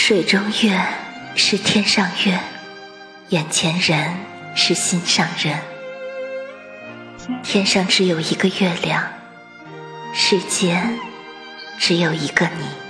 水中月是天上月眼前人是心上人。天上只有一个月亮世间只有一个你。